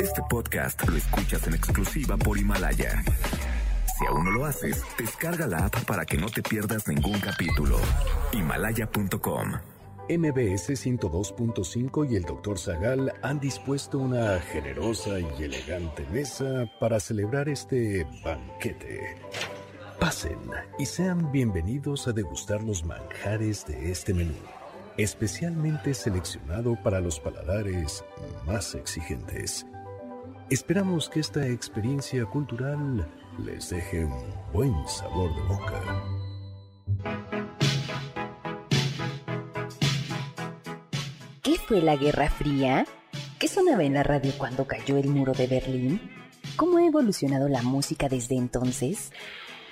Este podcast lo escuchas en exclusiva por Himalaya. Si aún no lo haces, descarga la app para que no te pierdas ningún capítulo. Himalaya.com MBS 102.5 y el Dr. Zagal han dispuesto una generosa y elegante mesa para celebrar este banquete. Pasen y sean bienvenidos a degustar los manjares de este menú, especialmente seleccionado para los paladares más exigentes. Esperamos que esta experiencia cultural les deje un buen sabor de boca. ¿Qué fue la Guerra Fría? ¿Qué sonaba en la radio cuando cayó el muro de Berlín? ¿Cómo ha evolucionado la música desde entonces?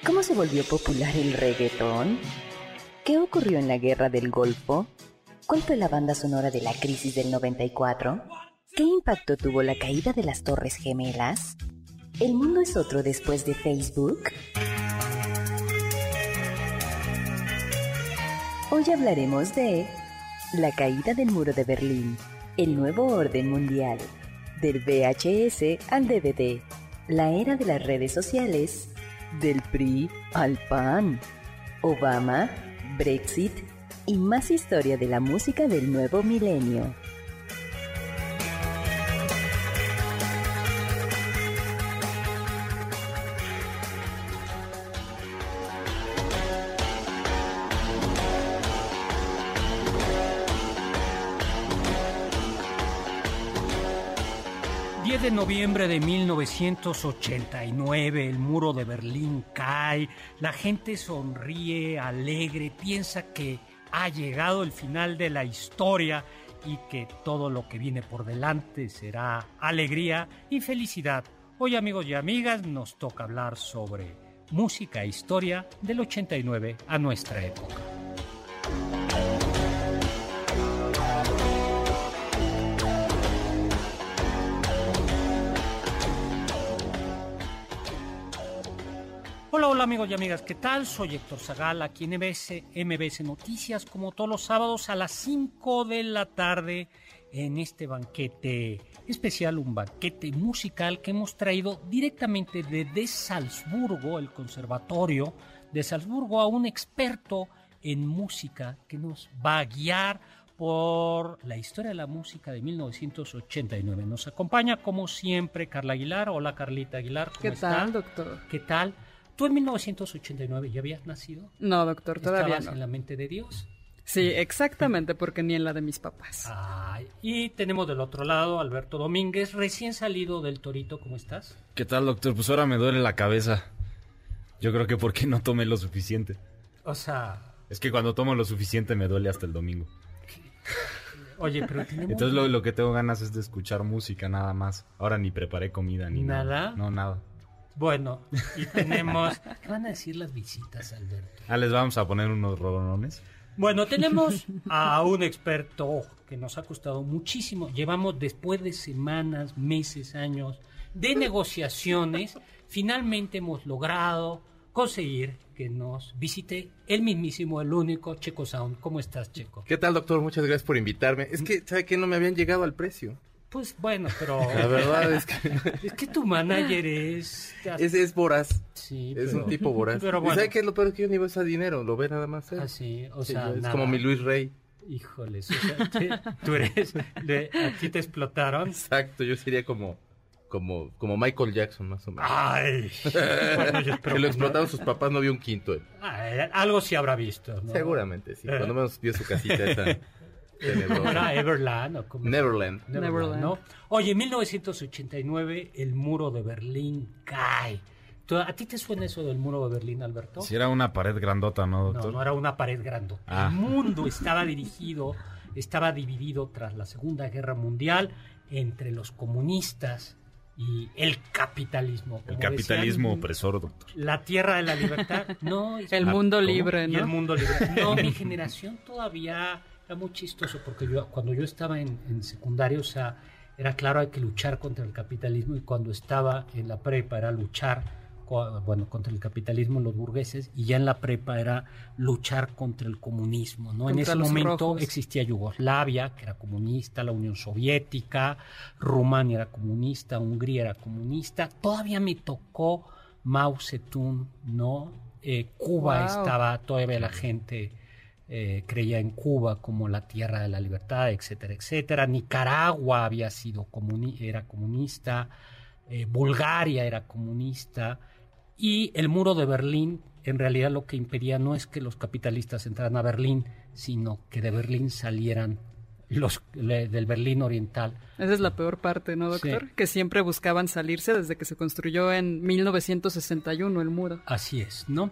¿Cómo se volvió popular el reggaetón? ¿Qué ocurrió en la Guerra del Golfo? ¿Cuál fue la banda sonora de la crisis del 94? ¿Qué impacto tuvo la caída de las Torres Gemelas? ¿El mundo es otro después de Facebook? Hoy hablaremos de la caída del muro de Berlín, el nuevo orden mundial, del VHS al DVD, la era de las redes sociales, del PRI al PAN, Obama, Brexit y más historia de la música del nuevo milenio. 10 de noviembre de 1989, el muro de Berlín cae, la gente sonríe, alegre, piensa que ha llegado el final de la historia y que todo lo que viene por delante será alegría y felicidad. Hoy amigos y amigas nos toca hablar sobre música e historia del 89 a nuestra época. Hola, hola amigos y amigas, ¿qué tal? Soy Héctor Zagal, aquí en MBS, MBS Noticias, como todos los sábados a las 5 de la tarde en este banquete especial, un banquete musical que hemos traído directamente desde Salzburgo, el conservatorio de Salzburgo, a un experto en música que nos va a guiar por la historia de la música de 1989. Nos acompaña, como siempre, Carla Aguilar. Hola, Carlita Aguilar. ¿Cómo ¿Qué está? tal, doctor? ¿Qué tal? ¿Tú en 1989 ya habías nacido? No, doctor, todavía ¿Estabas no. en la mente de Dios? Sí, exactamente, porque ni en la de mis papás. Ay, y tenemos del otro lado Alberto Domínguez, recién salido del Torito. ¿Cómo estás? ¿Qué tal, doctor? Pues ahora me duele la cabeza. Yo creo que porque no tomé lo suficiente. O sea, Es que cuando tomo lo suficiente me duele hasta el domingo. oye, pero tenemos... Entonces lo, lo que tengo ganas es de escuchar música nada más. Ahora ni preparé comida ni nada. ¿Nada? No, nada. Bueno, y tenemos... ¿Qué van a decir las visitas, Alberto? Ah, les vamos a poner unos rolones. Bueno, tenemos a un experto que nos ha costado muchísimo. Llevamos después de semanas, meses, años de negociaciones, finalmente hemos logrado conseguir que nos visite el mismísimo, el único Checo Sound. ¿Cómo estás, Checo? ¿Qué tal, doctor? Muchas gracias por invitarme. Es que, ¿sabe qué? No me habían llegado al precio. Pues bueno, pero La verdad es que es que tu manager es... es, es voraz. Sí, Es pero- un tipo voraz. Pero ¿Y bueno, ¿Sabe qué es lo peor? Que yo ni veo ese dinero. Lo ve nada más él. así, o Sí, sea, es nada. como mi Luis Rey. Híjoles, o sea, te- tú eres, le- a ti te explotaron. Exacto, yo sería como, como, como Michael Jackson, más o menos. Ay, bueno, yo que lo no. explotaron sus papás, no vio un quinto. Ay, algo sí habrá visto. ¿no? Seguramente, sí. Eh. Cuando menos vio su casita esa. ¿Cómo tenedora. era Everland o cómo? Neverland. Neverland, ¿no? Oye, en 1989 el muro de Berlín cae. ¿Tú- ¿A ti te suena eso del muro de Berlín, Alberto? Si era una pared grandota, ¿no, No, doctor? no era una pared grande. Ah. El mundo estaba dirigido, estaba dividido tras la Segunda Guerra Mundial entre los comunistas y el capitalismo. El capitalismo decían, opresor, doctor. La tierra de la libertad. No, El Ah, mundo ¿cómo? libre, y el ¿no? mundo libre. No, mi generación todavía era muy chistoso porque yo cuando yo estaba en, en secundaria, o sea, era claro hay que luchar contra el capitalismo y cuando estaba en la prepa era luchar bueno, contra el capitalismo, los burgueses, y ya en la prepa era luchar contra el comunismo, ¿no? en ese momento rojos. existía Yugoslavia, que era comunista, la Unión Soviética, Rumania era comunista, Hungría era comunista. Todavía me tocó Mao Zedong, ¿no? Eh, Cuba Wow. estaba, todavía la gente eh, creía en Cuba como la tierra de la libertad, etcétera, etcétera. Nicaragua había sido comuni- era comunista, eh, Bulgaria era comunista y el muro de Berlín en realidad lo que impedía no es que los capitalistas entraran a Berlín, sino que de Berlín salieran los le- del Berlín oriental. Esa es la peor parte, ¿no, doctor? Sí. Que siempre buscaban salirse desde que se construyó en 1961 el muro. Así es, ¿no?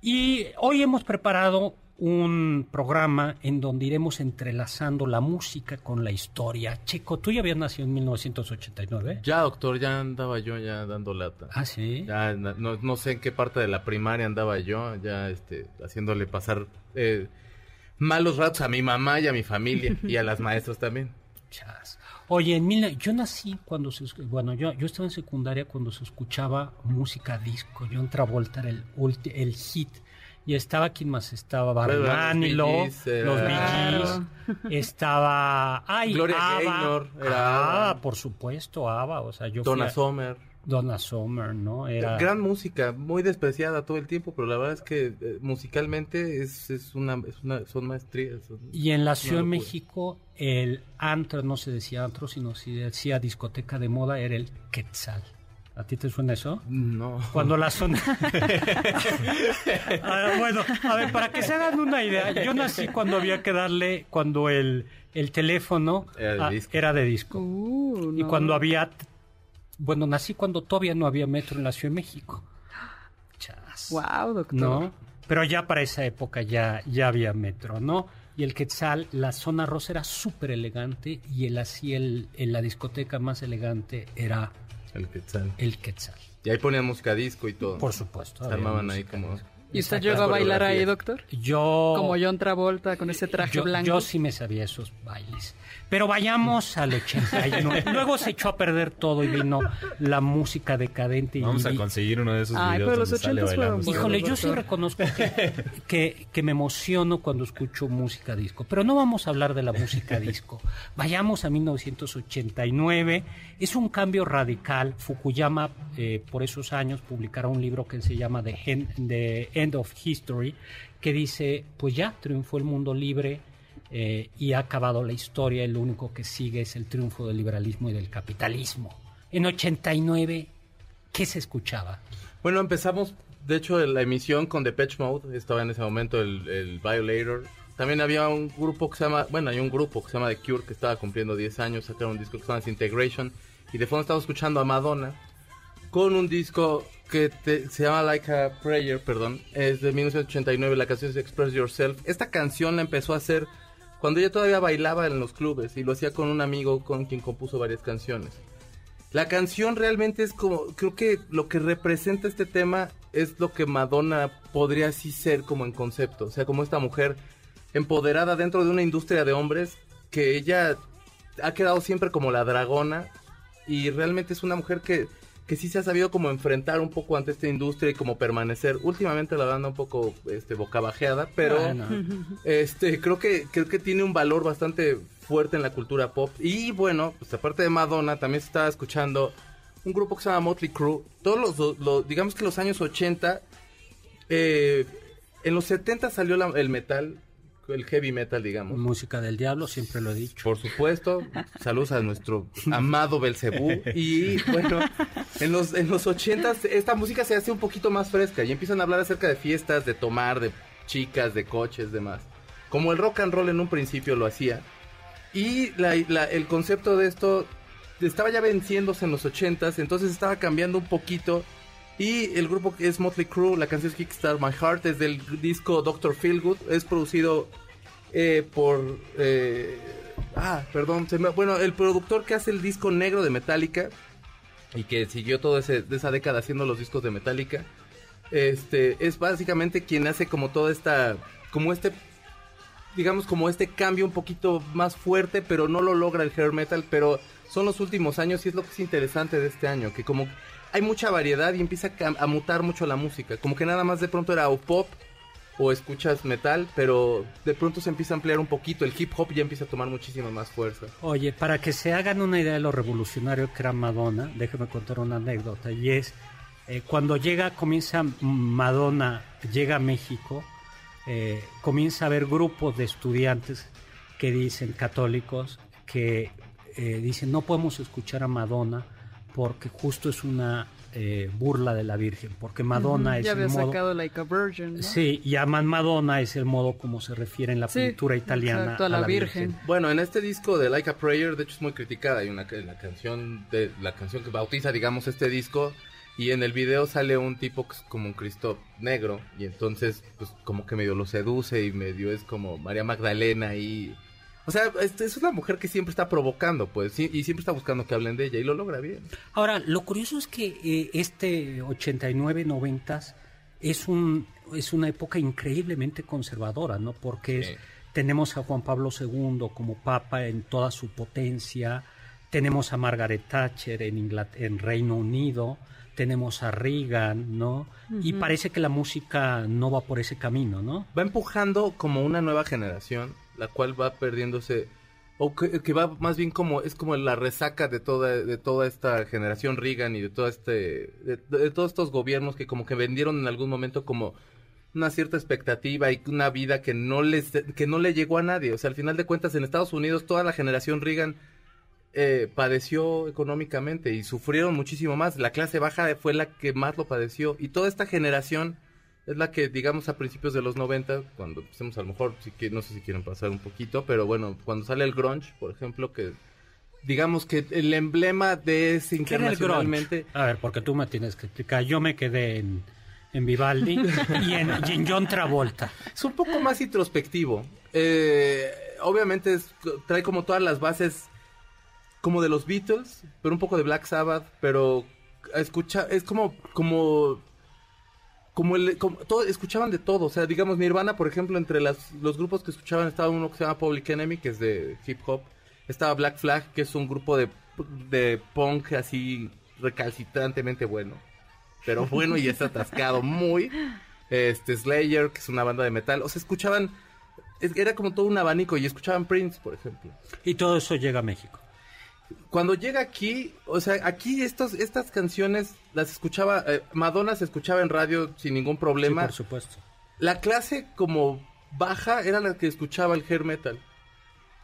Y hoy hemos preparado un programa en donde iremos entrelazando la música con la historia. Checo, tú ya habías nacido en 1989. Ya, doctor, ya andaba yo ya dando lata. Ah, sí. Ya no, no sé en qué parte de la primaria andaba yo, ya este, haciéndole pasar eh, malos ratos a mi mamá y a mi familia y a las maestras también. Chas. Oye, en mil, yo nací cuando se, bueno, yo, yo estaba en secundaria cuando se escuchaba música disco. John Travolta era el, ulti- el hit. Y estaba, ¿quién más? Estaba los Gees, era- los Claro. Gees, estaba... Ay, Gloria ABBA. Gaynor, era Ah, ABBA. por supuesto, ABBA. O sea, yo fui Donna a- Summer. Donna Summer, ¿no? Era... Gran música, muy despreciada todo el tiempo, pero la verdad es que eh, musicalmente es, es una, es una, son maestrías. son- Y en la Ciudad de. México, el antro, no se decía antro, sino se decía discoteca de moda, era el Quetzal. ¿A ti te suena eso? No. Cuando la zona... Ah, bueno, a ver, para que se hagan una idea, yo nací cuando había que darle, cuando el, el teléfono Era de disco. era de disco. Uh, Y cuando había... Bueno, nací cuando todavía no había metro en la Ciudad de México. Chas. Wow, doctor. ¿no? Pero ya para esa época ya, ya había metro, ¿no? Y el Quetzal, la zona rosa era súper elegante y el así el, en la discoteca más elegante era El Quetzal. el Quetzal. Y ahí ponían música disco y todo. Por supuesto. Se armaban ahí como... disco. ¿Y usted llegó a bailar ahí, doctor? Yo... Como John Travolta con ese traje yo, blanco. yo sí me sabía esos bailes. Pero vayamos al 89. Luego se echó a perder todo y vino la música decadente. y- Vamos a conseguir uno de esos Ay, videos pero los donde sale 80s fueron. Híjole, yo sí reconozco que, que, que me emociono cuando escucho música disco, pero no vamos a hablar de la música disco. Vayamos a 1989. Es un cambio radical. Fukuyama, eh, por esos años, publicará un libro que se llama The End, The End of History, que dice, pues ya, triunfó el mundo libre. Eh, y ha acabado la historia, lo único que sigue es el triunfo del liberalismo y del capitalismo. En 89, ¿qué se escuchaba? Bueno, empezamos, de hecho, la emisión con Depeche Mode. Estaba en ese momento el, el Violator. También había un grupo que se llama, bueno, hay un grupo que se llama The Cure que estaba cumpliendo 10 años, sacaron un disco que se llama Disintegration. Y de fondo estaba escuchando a Madonna con un disco que te- se llama Like a Prayer, perdón. Es de 1989, la canción es Express Yourself. Esta canción la empezó a hacer cuando ella todavía bailaba en los clubes y lo hacía con un amigo con quien compuso varias canciones. La canción realmente es como, creo que lo que representa este tema es lo que Madonna podría así ser como en concepto, o sea, como esta mujer empoderada dentro de una industria de hombres que ella ha quedado siempre como la dragona y realmente es una mujer que, que sí se ha sabido como enfrentar un poco ante esta industria y como permanecer. Últimamente la banda un poco este, bocabajeada, pero Bueno. este creo que creo que tiene un valor bastante fuerte en la cultura pop y bueno pues aparte de Madonna también se estaba escuchando un grupo que se llama Motley Crue todos los, los- digamos que los años 80 eh, en los 70 salió la- el metal el heavy metal digamos Música del diablo, siempre lo he dicho. por supuesto, saludos a nuestro amado Belcebú. Y bueno, en los, en los 80 esta música se hace un poquito más fresca y empiezan a hablar acerca de fiestas, de tomar, de chicas, de coches, demás. Como el rock and roll en un principio lo hacía. Y la- la- el concepto de esto estaba ya venciéndose en los 80 entonces estaba cambiando un poquito. Y el grupo que es Motley Crue, la canción es Kickstart My Heart, es del disco Doctor Feelgood, es producido eh, por... eh, ah, perdón, se me- bueno, el productor que hace el disco negro de Metallica y que siguió toda esa década haciendo los discos de Metallica, este, es básicamente quien hace como toda esta, como este digamos, como este cambio un poquito más fuerte, pero no lo logra el hair metal, pero son los últimos años y es lo que es interesante de este año, que como hay mucha variedad y empieza a, mutar mucho la música, como que nada más de pronto era o pop o escuchas metal, pero de pronto se empieza a ampliar un poquito, el hip hop ya empieza a tomar muchísima más fuerza. Oye, para que se hagan una idea de lo revolucionario que era Madonna, déjame contar una anécdota, y es, eh, cuando llega, comienza Madonna, llega a México, eh, comienza a haber grupos de estudiantes que dicen, católicos, que eh, dicen, no podemos escuchar a Madonna porque justo es una eh, burla de la Virgen, porque Madonna Ujú, es ya el había modo... sacado Like a Virgin. ¿no? Sí, llaman Madonna es el modo como se refiere en la Sí, pintura italiana exacto, a la Virgen. Bueno, en este disco de Like a Prayer, de hecho es muy criticada, hay una la canción de la canción que bautiza, digamos, este disco y en el video sale un tipo que es como un Cristo negro y entonces pues como que medio lo seduce y medio es como María Magdalena y o sea, es, es una mujer que siempre está provocando, pues, y siempre está buscando que hablen de ella y lo logra bien. Ahora, lo curioso es que eh, este 89-90 es, un, es una época increíblemente conservadora, ¿no? Porque es- Sí. tenemos a Juan Pablo II como papa en toda su potencia, tenemos a Margaret Thatcher en, Inglat- en Reino Unido, tenemos a Reagan, ¿no? Y parece que la música no va por ese camino, ¿no? va empujando como una nueva generación, la cual va perdiéndose o que, va más bien como es como la resaca de toda de toda esta generación Reagan y de todo este de, de todos estos gobiernos que como que vendieron en algún momento como una cierta expectativa y una vida que no les que no le llegó a nadie, o sea, al final de cuentas en Estados Unidos toda la generación Reagan eh, padeció económicamente y sufrieron muchísimo más. La clase baja fue la que más lo padeció y toda esta generación es la que, digamos, a principios de los 90, cuando empecemos a lo mejor, si que, no sé si quieren pasar un poquito, pero bueno, cuando sale el grunge, por ejemplo, que digamos que el emblema de ese internacionalmente... A ver, porque tú me tienes que explicar. Yo me quedé en, en Vivaldi y, en, y en John Travolta. Es un poco más introspectivo. Eh, obviamente es- trae como todas las bases como de los Beatles, pero un poco de Black Sabbath, pero escucha es como como como el como- todo, escuchaban de todo, o sea, digamos Nirvana, por ejemplo, entre las, los grupos que escuchaban estaba uno que se llama Public Enemy, que es de hip hop, estaba Black Flag, que es un grupo de, de punk así recalcitrantemente bueno, pero bueno y es atascado muy, este Slayer, que es una banda de metal, o sea, escuchaban, es- era como todo un abanico y escuchaban Prince, por ejemplo Y todo eso llega a México. Cuando llega aquí, o sea, aquí estos, estas canciones las escuchaba, eh, Madonna se escuchaba en radio sin ningún Sí, problema. por supuesto. la clase como baja era la que escuchaba el hair metal.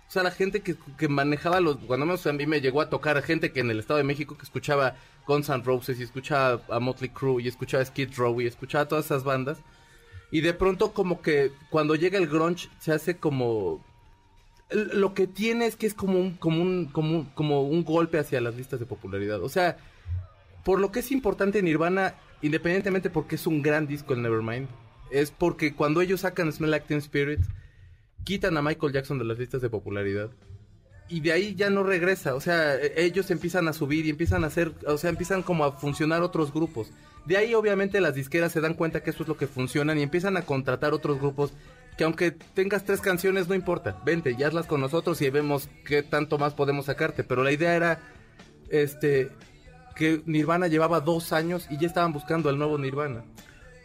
O sea, la gente que, que manejaba los... Cuando menos a mí me llegó a tocar gente que en el Estado de México que escuchaba Guns N' Roses y escuchaba a Motley Crue y escuchaba a Skid Row y escuchaba todas esas bandas. Y de pronto como que cuando llega el grunge se hace como... Lo que tiene es que es como un, como un, como un, como un golpe hacia las listas de popularidad. O sea, por lo que es importante Nirvana, independientemente porque es un gran disco el Nevermind, es porque cuando ellos sacan Smell Like Teen Spirit, quitan a Michael Jackson de las listas de popularidad. Y de ahí ya no regresa, o sea, e- ellos empiezan a subir y empiezan a hacer, o sea, empiezan como a funcionar otros grupos. De ahí obviamente las disqueras se dan cuenta que eso es lo que funcionan y empiezan a contratar otros grupos que aunque tengas tres canciones no importa, vente, ya hazlas con nosotros y vemos qué tanto más podemos sacarte. Pero la idea era, este, que Nirvana llevaba dos años y ya estaban buscando al nuevo Nirvana.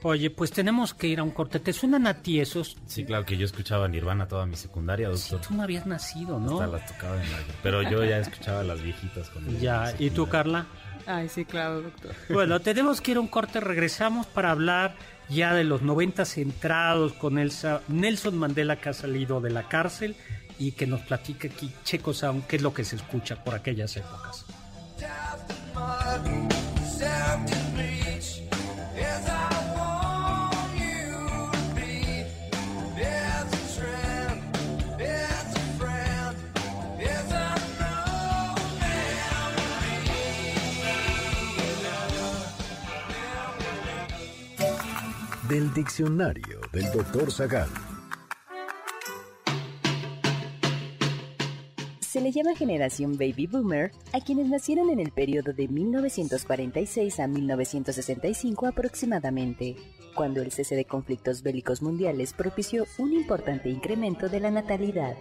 Oye, pues tenemos que ir a un corte. ¿Te suenan a ti esos? Sí, claro que yo escuchaba Nirvana toda mi secundaria, Sí, doctor. tú no habías nacido, ¿no? Hasta las tocaba en la... Pero yo ya escuchaba las viejitas con Ya, ¿y tú, Carla? Ay, sí, claro, doctor. Bueno, tenemos que ir a un corte. Regresamos para hablar ya de los 90 centrados con Elsa- Nelson Mandela que ha salido de la cárcel y que nos platique aquí Checo Sound qué es lo que se escucha por aquellas épocas. Del diccionario del doctor Zagal. Se le llama generación baby boomer a quienes nacieron en el periodo de 1946 a 1965 aproximadamente, cuando el cese de conflictos bélicos mundiales propició un importante incremento de la natalidad.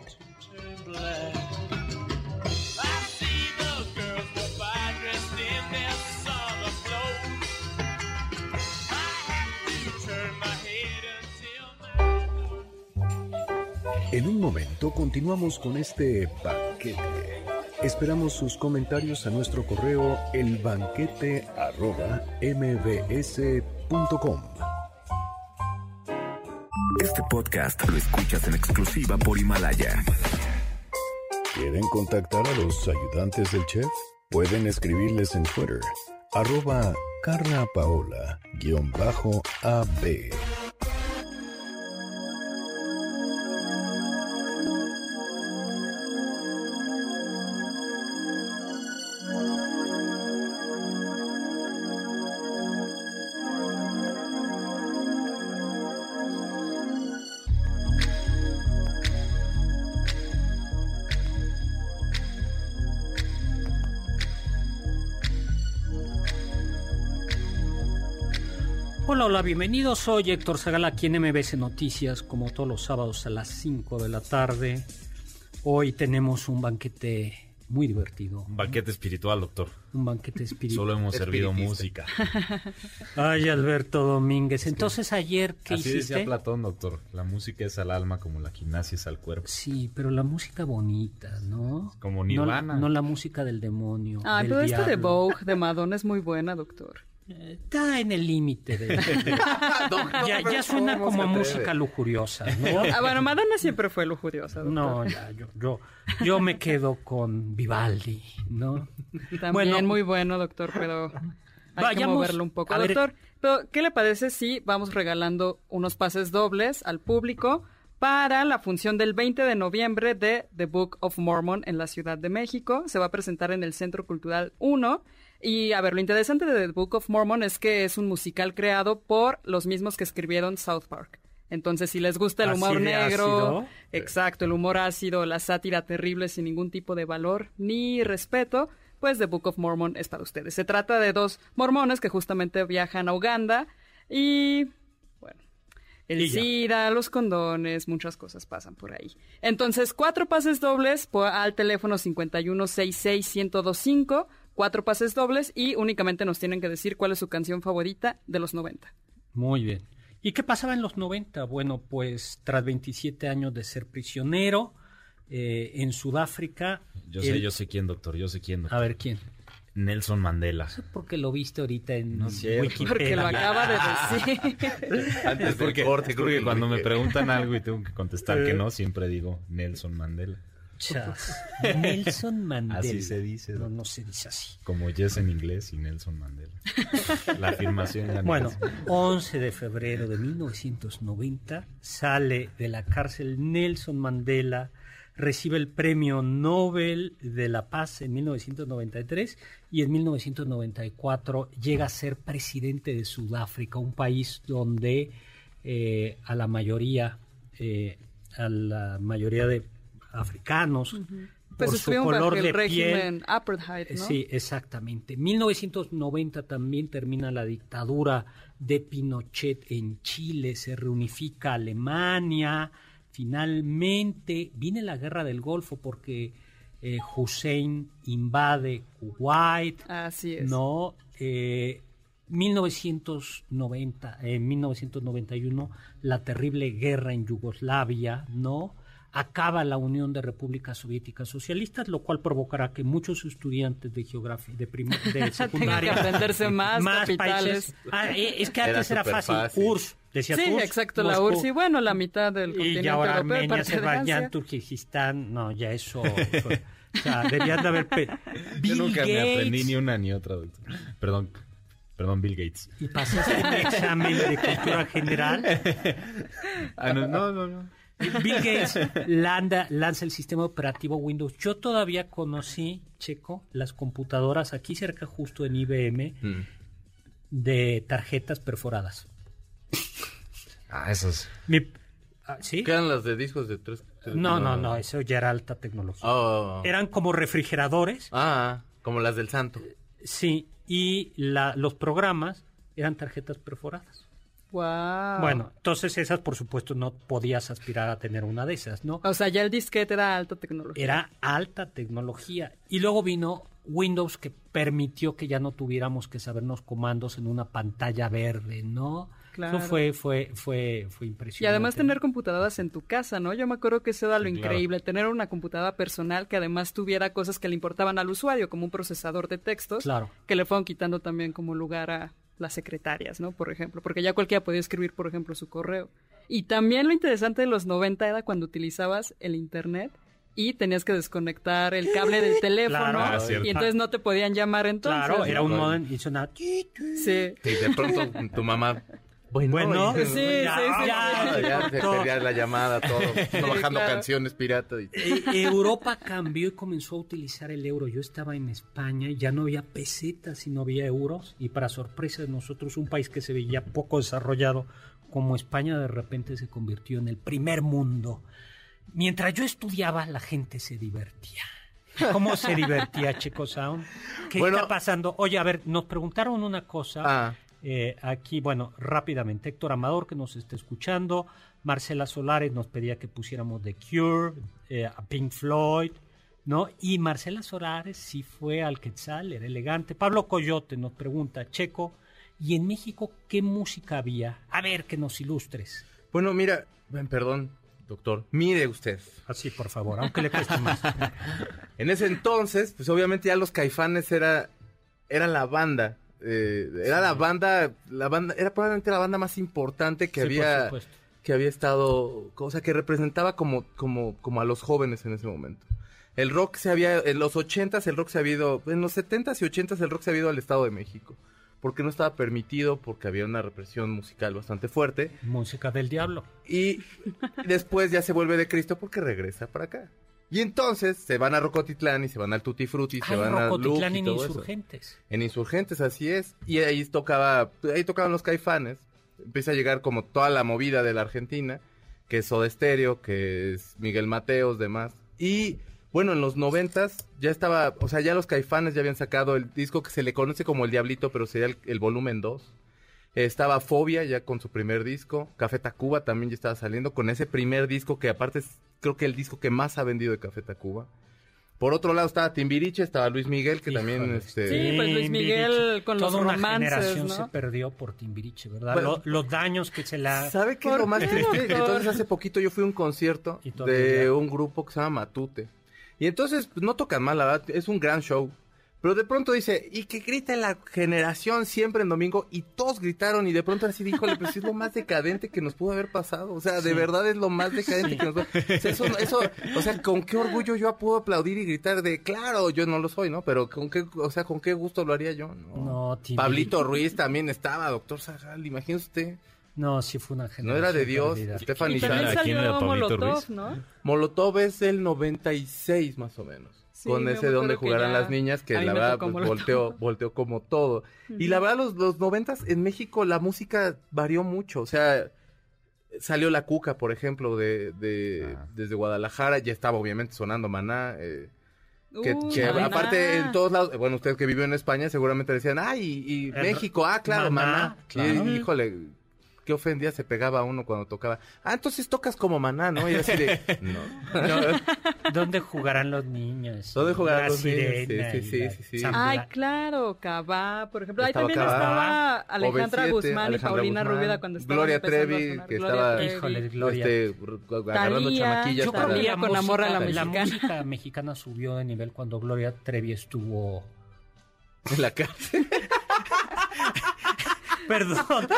En un momento continuamos con este banquete. Esperamos sus comentarios a nuestro correo elbanquete.mbs.com. Este podcast lo escuchas en exclusiva por Himalaya. ¿Quieren contactar a los ayudantes del chef? Pueden escribirles en Twitter, arroba carnapaola-ab. Hola, bienvenidos. Soy Héctor Zagala aquí en MBS Noticias, como todos los sábados a las 5 de la tarde. Hoy tenemos un banquete muy divertido. Un banquete espiritual, doctor. Un banquete espiritual. Solo hemos servido música. Ay, Alberto Domínguez. Entonces, ayer, ¿qué Así hiciste? decía Platón, doctor. La música es al alma como la gimnasia es al cuerpo. Sí, pero la música bonita, ¿no? Como Nirvana. no la música del demonio. Ah, del pero esta de. Vogue de Madonna es muy buena, doctor. Está en el límite de... ya, ya suena ¿cómo como a música lujuriosa, ¿no? Ah, bueno, Madonna siempre fue lujuriosa, doctor. No, ya, yo, yo, yo me quedo con Vivaldi, ¿no? También Bueno. muy bueno, doctor, pero hay que Vayamos- moverlo un poco. ver- Doctor, pero ¿qué le parece si vamos regalando unos pases dobles al público para la función del 20 de noviembre de The Book of Mormon en la Ciudad de México? Se va a presentar en el Centro Cultural 1. Y a ver, lo interesante de The Book of Mormon es que es un musical creado por los mismos que escribieron South Park. Entonces, si les gusta el ¿Así humor negro, ácido? exacto, el humor ácido, la sátira terrible sin ningún tipo de valor ni respeto, pues The Book of Mormon es para ustedes. Se trata de dos mormones que justamente viajan a Uganda y, el. SIDA, los condones, muchas cosas pasan por ahí. Entonces, cuatro pases dobles al teléfono 5166-1025, cuatro pases dobles y únicamente nos tienen que decir cuál es su canción favorita de los 90. Muy bien. ¿Y qué pasaba en los 90? Bueno, pues tras 27 años de ser prisionero eh, en Sudáfrica... Yo sé, yo sé quién, doctor. Yo sé quién. A doctor. ver, ¿quién? Nelson Mandela. Porque lo viste ahorita en No. Wikipedia. Porque lo acaba de decir. Antes Es porque, corte, creo que cuando me preguntan algo y tengo que contestar que no, siempre digo Nelson Mandela. Chas. Nelson Mandela. Así se dice, No, no se dice así. Como Yes en inglés y Nelson Mandela. La afirmación ya no Bueno, es- 11 de febrero de 1990 sale de la cárcel Nelson Mandela, recibe el Premio Nobel de la Paz en 1993 y en 1994 llega a ser presidente de Sudáfrica, un país donde eh, a la mayoría eh, a la mayoría de africanos Pues por su estuvieron color de régimen piel apartheid, ¿no? Sí, exactamente. 1990 también termina la dictadura de Pinochet en Chile, se reunifica Alemania, finalmente viene la guerra del Golfo porque eh, Hussein invade Kuwait, Así es. no, eh, 1990, en 1991 la terrible guerra en Yugoslavia, ¿no? Acaba la Unión de Repúblicas Soviéticas Socialistas, lo cual provocará que muchos estudiantes de geografía, de, prim- de secundaria, aprenderse más capitales. países. Ah, eh, es que Era antes era, fácil. fácil. URSS, decía Sí, URSS, exacto, la Moscú. URSS. Y bueno, la mitad del Y continente ya ahora europeo. Armenia, Azerbaiyán, Asia. Turkmenistán, no, ya eso. o sea, debían de haber. pe- Yo Bill nunca me aprendí Gates. ni una ni otra. Perdón, perdón, Bill Gates. ¿Y pasaste un examen de cultura general? Ah, no, no, no. no. Bill Gates landa- lanza el sistema operativo Windows. Yo todavía conocí, Checo, las computadoras aquí cerca justo en IBM Mm. de tarjetas perforadas. Ah, esos. Mi- ah, ¿Sí? ¿Qué eran las de discos de tres? No, no, no, eso ya era alta tecnología. Oh. Eran como refrigeradores, Ah, como las del santo. sí, y la, los programas eran tarjetas perforadas. Wow. Bueno, entonces esas, por supuesto, no podías aspirar a tener una de esas, ¿no? O sea, ya el disquete era alta tecnología. Era alta tecnología. Y luego vino Windows que permitió que ya no tuviéramos que sabernos comandos en una pantalla verde, ¿no? Claro. Eso fue, fue, fue, fue Y impresionante. además tener computadoras en tu casa, ¿no? Yo me acuerdo que eso era lo Sí, claro. increíble, tener una computadora personal que además tuviera cosas que le importaban al usuario, como un procesador de textos, Claro. que le fueron quitando también como lugar a las secretarias, ¿no? Por ejemplo, porque ya cualquiera podía escribir, por ejemplo, su correo. Y también lo interesante de los 90 era cuando utilizabas el internet y tenías que desconectar el cable del teléfono Claro. Ah, y entonces no te podían llamar entonces. Claro, era un modem y sonaba... Sí. Y de pronto tu mamá. Bueno, Bueno, y- Sí, sí, ya, sí, ya, todo. la llamada, todo. Bajando claro. canciones pirata. y- Europa cambió y comenzó a utilizar el euro. Yo estaba en España y ya no había pesetas y no había euros. Y para sorpresa de nosotros, un país que se veía poco desarrollado como España, de repente se convirtió en el primer mundo. Mientras yo estudiaba, la gente se divertía. ¿Cómo se divertía, Chico Sound? ¿Qué Bueno. está pasando? Oye, a ver, nos preguntaron una cosa. Ah. Eh, aquí, bueno, rápidamente, Héctor Amador que nos está escuchando, Marcela Solares nos pedía que pusiéramos The Cure, eh, a Pink Floyd, ¿no? Y Marcela Solares sí fue al Quetzal, era elegante. Pablo Coyote nos pregunta, Checo, ¿y en México qué música había? A ver, que nos ilustres. Bueno, mira, perdón, doctor. Mire usted. Así, por favor, aunque le cueste más. En ese entonces, pues obviamente ya los caifanes era, era la banda. Eh, era la banda, la banda, era probablemente la banda más importante que Sí, había, que había estado, o sea, que representaba como, como, como a los jóvenes en ese momento. El rock se había, en los ochentas el rock se había ido, en los setentas y ochentas el rock se había ido al Estado de México. Porque no estaba permitido, porque había una represión musical bastante fuerte. Música del diablo. Y después ya se vuelve de Cristo porque regresa para acá. Y entonces se van a Rocotitlán y se van al Tutti Frutti, se van a Luke Rocotitlán y en todo eso. Insurgentes. En Insurgentes, así es. Y ahí tocaba, ahí tocaban los caifanes. Empieza a llegar como toda la movida de la Argentina, que es Soda Stereo, que es Miguel Mateos, demás. Y bueno, en los noventas ya estaba, o sea, ya los caifanes ya habían sacado el disco que se le conoce como El Diablito, pero sería el, el volumen 2. Estaba Fobia ya con su primer disco. Café Tacuba también ya estaba saliendo con ese primer disco que aparte es creo que el disco que más ha vendido de Café Tacuba. Por otro lado estaba Timbiriche, estaba Luis Miguel, que también este, Sí, pues Luis Miguel Timbiriche. con los Toda una romances, generación ¿no? se perdió por Timbiriche, ¿verdad? Bueno. Lo- los daños que se la... ¿Sabe qué es ¿Por lo más triste? doctor? Entonces hace poquito yo fui a un concierto de un grupo que se llama Matute. Y entonces pues, no tocan mal, la verdad, es un gran show. Pero de pronto dice, y que grita la generación siempre en domingo, y todos gritaron, y de pronto así dijo, pues es lo más decadente que nos pudo haber pasado. O sea, de verdad es lo más decadente que nos pudo... O sea, eso, eso, o sea, con qué orgullo yo puedo aplaudir y gritar de, claro, yo no lo soy, ¿no? Pero con qué, o sea, con qué gusto lo haría yo, ¿no? Pablito Ruiz también estaba, doctor Zagal, imagínese usted. No, sí fue una generación No era de Dios. Stephanie Y también ¿A quién era Molotov, Ruiz? ¿no? Molotov es del 96 más o menos. Sí, con ese donde jugarán ya las niñas, que la verdad pues, volteó, volteó como todo. Y la verdad los, los 90 en México la música varió mucho. O sea, salió La Cuca, por ejemplo, de, de Ah. desde Guadalajara. Ya estaba obviamente sonando Maná. eh, que, Uy, que Maná. aparte en todos lados, bueno, usted que vivió en España seguramente decían, ay, y, y México, ah, claro, Maná, Maná. claro. Y, híjole, qué ofendía se pegaba a uno cuando tocaba. Ah, entonces tocas como Maná, ¿no? Y así de, no. ¿Dónde jugarán los niños? ¿Dónde jugarán La los niños? sirena Sí, y sí, la sí, sí. Zambla- Ay, claro, Cabá, por ejemplo. Ahí también Cabá. estaba Alejandra OV7, Guzmán y Alejandra Paulina Guzmán, Rubio cuando estaban Gloria Trevi, sonar. que Gloria estaba- Trevi. Híjole, Gloria. Este, agarrando Talía. chamaquillas Yo para... la con Amor a la música, la Mexicana. música mexicana subió de nivel cuando Gloria Trevi estuvo... en la cárcel. Perdón,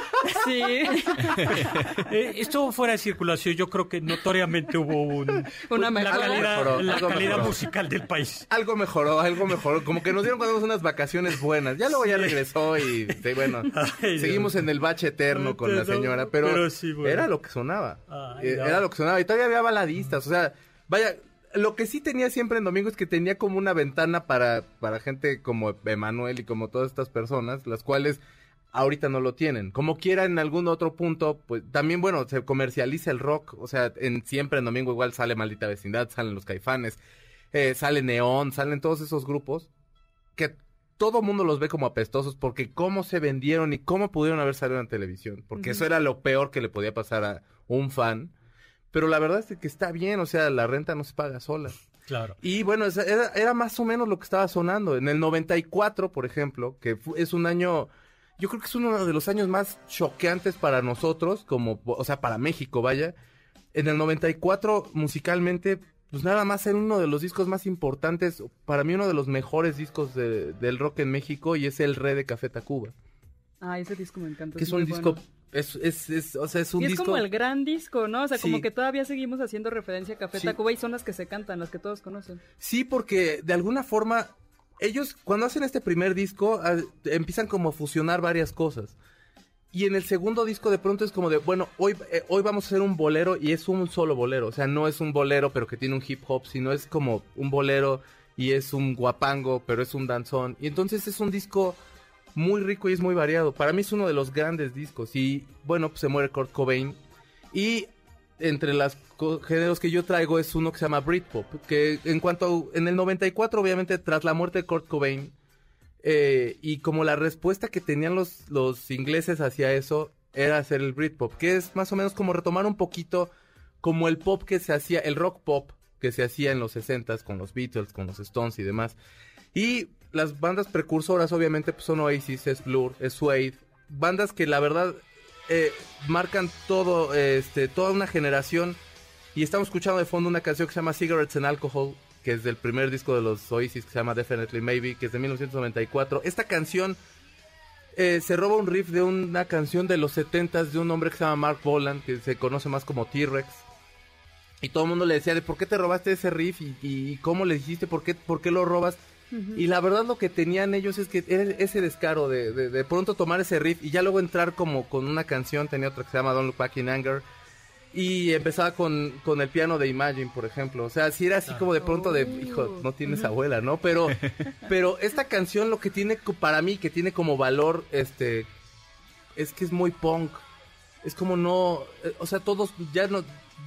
Sí. eh, estuvo fuera de circulación. Yo creo que notoriamente hubo un... Una la mejora. calidad, Mejoró, la algo calidad mejoró. musical del país. Algo mejoró, algo mejoró. Como que nos dieron cuando unas vacaciones buenas. Ya luego ya regresó y bueno, Ay, seguimos Dios. en el bache eterno con la señora, pero, pero sí, bueno. era lo que sonaba. Ay, Eh, no. Era lo que sonaba. Y todavía había baladistas. O sea, vaya, lo que sí tenía siempre en domingo es que tenía como una ventana para, para gente como Emanuel y como todas estas personas, las cuales ahorita no lo tienen. Como quiera en algún otro punto, pues también, bueno, se comercializa el rock. O sea, en siempre en domingo igual sale Maldita Vecindad, salen los caifanes, eh, sale Neón, salen todos esos grupos que todo mundo los ve como apestosos porque cómo se vendieron y cómo pudieron haber salido en televisión. Porque eso era lo peor que le podía pasar a un fan. Pero la verdad es que está bien, o sea, la renta no se paga sola. Claro. Y bueno, era, era más o menos lo que estaba sonando. En el 94, por ejemplo, que es un año, yo creo que es uno de los años más choqueantes para nosotros, como, o sea, para México, vaya. En el 94, musicalmente, pues nada más era uno de los discos más importantes, para mí uno de los mejores discos de- del rock en México, y es El Rey de Café Tacuba. Ah, ese disco me encanta. Que es un disco, bueno. es, es, es- o sea, es un y es disco... como el gran disco, ¿no? O sea, como que todavía seguimos haciendo referencia a Café Sí. Tacuba y son las que se cantan, las que todos conocen. Sí, porque de alguna forma ellos cuando hacen este primer disco ah, empiezan como a fusionar varias cosas. Y en el segundo disco de pronto es como de, bueno, hoy, eh, hoy vamos a hacer un bolero y es un solo bolero. O sea, no es un bolero pero que tiene un hip hop, sino es como un bolero y es un guapango, pero es un danzón. Y entonces es un disco muy rico y es muy variado. Para mí es uno de los grandes discos. Y bueno, pues se muere Kurt Cobain. Y entre los géneros que yo traigo es uno que se llama Britpop, que en cuanto en el 94 obviamente tras la muerte de Kurt Cobain eh, y como la respuesta que tenían los, los ingleses hacia eso era hacer el Britpop, que es más o menos como retomar un poquito como el pop que se hacía, el rock pop que se hacía en los 60s con los Beatles, con los Stones y demás. Y las bandas precursoras obviamente pues, son Oasis, es Blur, es Suede, bandas que la verdad eh, marcan todo, este, toda una generación. Y estamos escuchando de fondo una canción que se llama Cigarettes and Alcohol, que es del primer disco de los Oasis, que se llama Definitely Maybe, que es de 1994. Esta canción eh, se roba un riff de una canción de los 70s de un hombre que se llama Mark Boland, que se conoce más como T-Rex. Y todo el mundo le decía de por qué te robaste ese riff y, y cómo le dijiste, por qué, por qué lo robas. Y la verdad lo que tenían ellos es que era ese descaro de, de, de pronto tomar ese riff y ya luego entrar como con una canción, tenía otra que se llama Don't Look Back in Anger. Y empezaba con, con el piano de Imagine, por ejemplo. O sea, si era así como de pronto de, hijo, no tienes abuela, ¿no? Pero, pero esta canción lo que tiene para mí, que tiene como valor, este, es que es muy punk. Es como no, eh, o sea, todos ya no,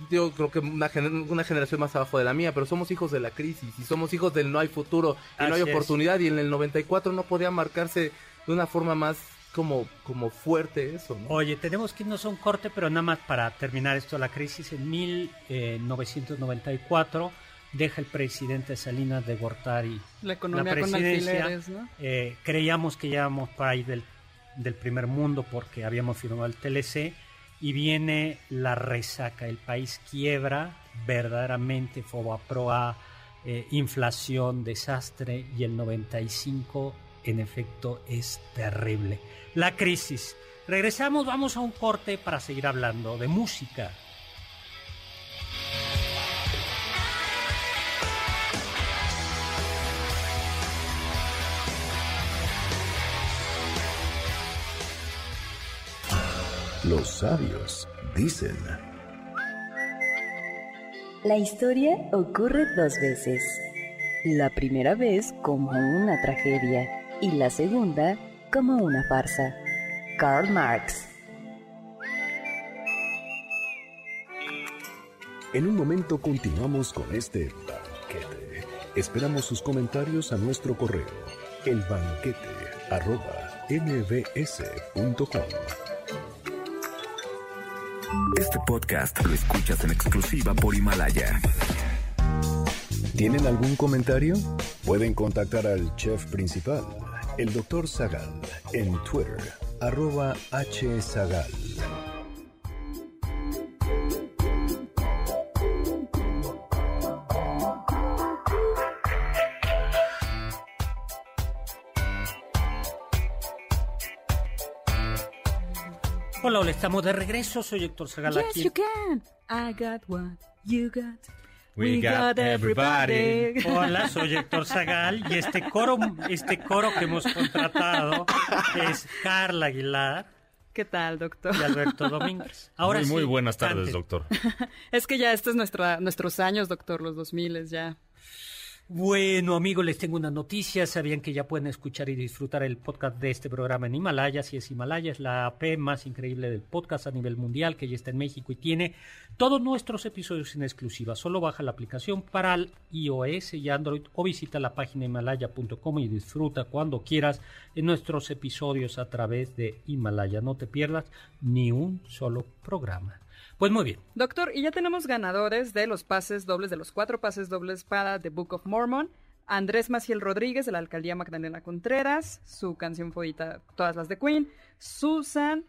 yo creo que una, gener- una generación más abajo de la mía, pero somos hijos de la crisis y somos hijos del no hay futuro y no hay es. oportunidad y en el 94 no podía marcarse de una forma más como, como fuerte eso, ¿no? Oye, tenemos que irnos a un corte, pero nada más para terminar esto, la crisis en 1994 deja el presidente Salinas de Gortari La economía la con presidencia. alfileres, ¿no? Eh, creíamos que llevábamos para ahí del, del primer mundo porque habíamos firmado el TLC y viene la resaca. El país quiebra verdaderamente, Fobaproa, eh, inflación, desastre y el 95 en efecto es terrible. La crisis. Regresamos, vamos a un corte para seguir hablando de música. Los sabios dicen, La historia ocurre dos veces. La primera vez como una tragedia y la segunda como una farsa. Karl Marx. en un momento continuamos con este banquete. Esperamos sus comentarios a nuestro correo, elbanquete arroba mbs.com. Este podcast lo escuchas en exclusiva por Himalaya. ¿Tienen algún comentario? Pueden contactar al chef principal, el Dr. Zagal, en Twitter, arroba hzagal. Estamos de regreso. Soy Héctor Zagal Yes, aquí. you can. I got what you got. We got everybody. Hola, soy Héctor Zagal y este coro, este coro que hemos contratado es Carla Aguilar ¿Qué tal, doctor? y Alberto Domínguez. Ahora muy, sí, muy buenas tardes, doctor. Es que ya estos es nuestra, nuestros años, doctor, los 2000 ya. Bueno, amigos, les tengo una noticia. Sabían que ya pueden escuchar y disfrutar el podcast de este programa en Himalaya. Si es Himalaya, es la AP más increíble del podcast a nivel mundial que ya está en México y tiene todos nuestros episodios en exclusiva. Solo baja la aplicación para el iOS y Android o visita la página himalaya.com y disfruta cuando quieras en nuestros episodios a través de Himalaya. No te pierdas ni un solo programa. Pues muy bien. Doctor, y ya tenemos ganadores de los pases dobles, de los cuatro pases dobles para The Book of Mormon. Andrés Maciel Rodríguez de la alcaldía Magdalena Contreras, su canción favorita, todas las de Queen. Susan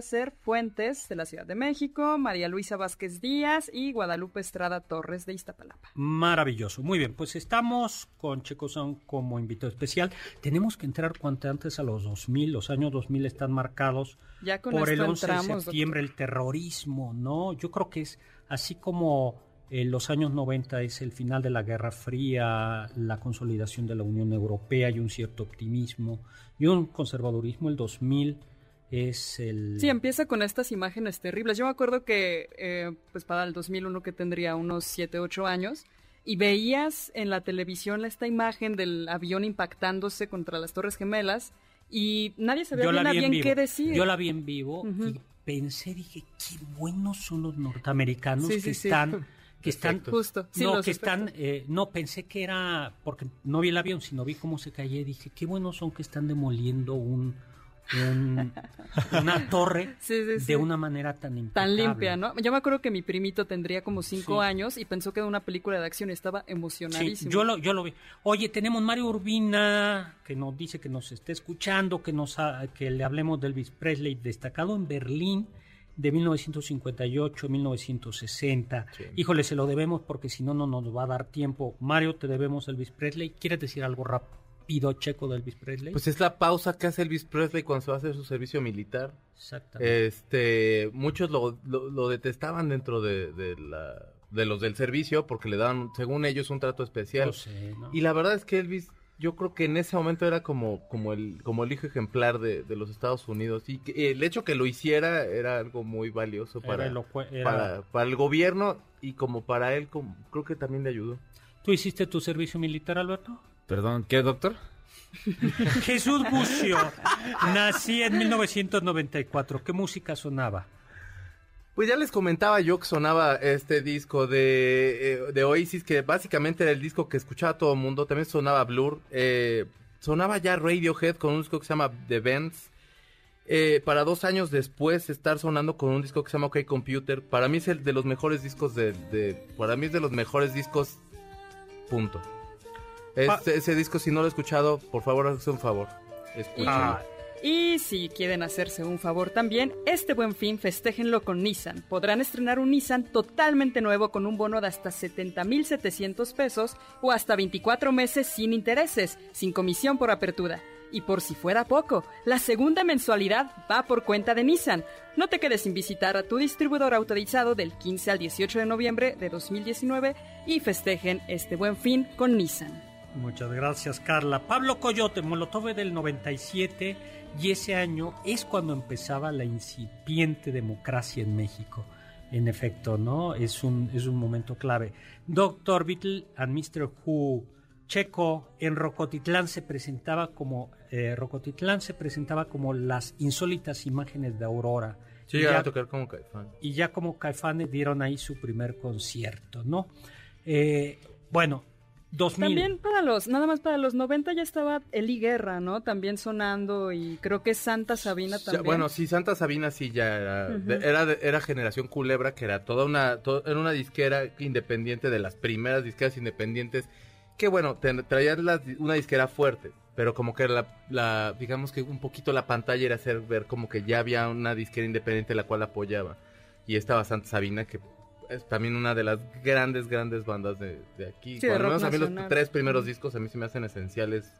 Ser Fuentes de la Ciudad de México, María Luisa Vázquez Díaz y Guadalupe Estrada Torres de Iztapalapa. Maravilloso. Muy bien, pues estamos con Checosán como invitado especial. Tenemos que entrar cuanto antes a los 2000. Los años 2000 están marcados por el 11 de septiembre, el terrorismo, ¿no? Yo creo que es así como en eh, los años 90 es el final de la Guerra Fría, la consolidación de la Unión Europea y un cierto optimismo y un conservadurismo. El 2000 es el... Sí, empieza con estas imágenes terribles. Yo me acuerdo que, eh, pues para el 2001 que tendría unos 7, 8 años, y veías en la televisión esta imagen del avión impactándose contra las Torres Gemelas y nadie sabía bien, qué decir. Yo la vi en vivo y pensé, dije, qué buenos son los norteamericanos que están... Que están, justo, no, que están, eh, no pensé que era, porque no vi el avión, sino vi cómo se caía y dije, qué buenos son que están demoliendo un, una torre de una manera tan impecable. Tan limpia, ¿no? Yo me acuerdo que mi primito tendría como cinco años y pensó que era una película de acción y estaba emocionadísimo. yo lo, yo lo vi. Oye, tenemos Mario Urbina que nos dice que nos está escuchando, que, nos que le hablemos de Elvis Presley, destacado en Berlín de 1958 1960. Híjole, se lo debemos porque si no, no nos va a dar tiempo. Mario, te debemos Elvis Presley. ¿Quieres decir algo rápido? Pido checo de Elvis Presley. Pues es la pausa que hace Elvis Presley cuando se va a hacer su servicio militar. Exactamente. Este, muchos lo, lo, detestaban dentro de, la, de los del servicio porque le daban, según ellos, un trato especial. Y la verdad es que Elvis, yo creo que en ese momento era como, como, el, como el hijo ejemplar de, los Estados Unidos. Y el hecho que lo hiciera era algo muy valioso para, para, para, el gobierno y como para él, como, creo que también le ayudó. ¿Tú hiciste tu servicio militar, Alberto? Perdón, ¿qué, doctor? Jesús Bucio, nací en 1994. ¿Qué música sonaba? Pues ya les comentaba yo que sonaba este disco de, eh, de Oasis, que básicamente era el disco que escuchaba todo el mundo. También sonaba Blur. Eh, sonaba ya Radiohead con un disco que se llama The Vents. Eh, para dos años después estar sonando con un disco que se llama OK Computer. Para mí es el de los mejores discos de, de para mí es de los mejores discos. Punto. Este, ese disco, si no lo he escuchado, por favor, hace un favor. Escúchenlo. Ah. Y si quieren hacerse un favor también, este buen fin festéjenlo con Nissan. Podrán estrenar un Nissan totalmente nuevo con un bono de hasta 70,700 pesos o hasta 24 meses sin intereses, sin comisión por apertura. Y por si fuera poco, la segunda mensualidad va por cuenta de Nissan. No te quedes sin visitar a tu distribuidor autorizado del 15 al 18 de noviembre de 2019 y festejen este buen fin con Nissan. Muchas gracias, Carla. Pablo Coyote, Molotov del 97, y ese año es cuando empezaba la incipiente democracia en México. En efecto, ¿no? Es un, es un momento clave. Doctor Beatle and Mr. Who, Checo, en Rocotitlán se presentaba como, eh, Rocotitlán se presentaba como las insólitas imágenes de Aurora. Sí, ya, a tocar como Caifán. Y ya como Caifanes dieron ahí su primer concierto, ¿no? Eh, bueno, también para los, nada más para los 90 ya estaba Eli Guerra, ¿no? También sonando y creo que Santa Sabina también. bueno, sí, Santa Sabina sí ya era, era, era, generación culebra, que era toda una, era una disquera independiente de las primeras disqueras independientes, que bueno, traían una disquera fuerte, pero como que la, la, digamos que un poquito la pantalla era hacer ver como que ya había una disquera independiente la cual apoyaba. Y estaba Santa Sabina, que es también una de las grandes, grandes bandas de, aquí. Sí, a mí los tres primeros discos a mí se me hacen esenciales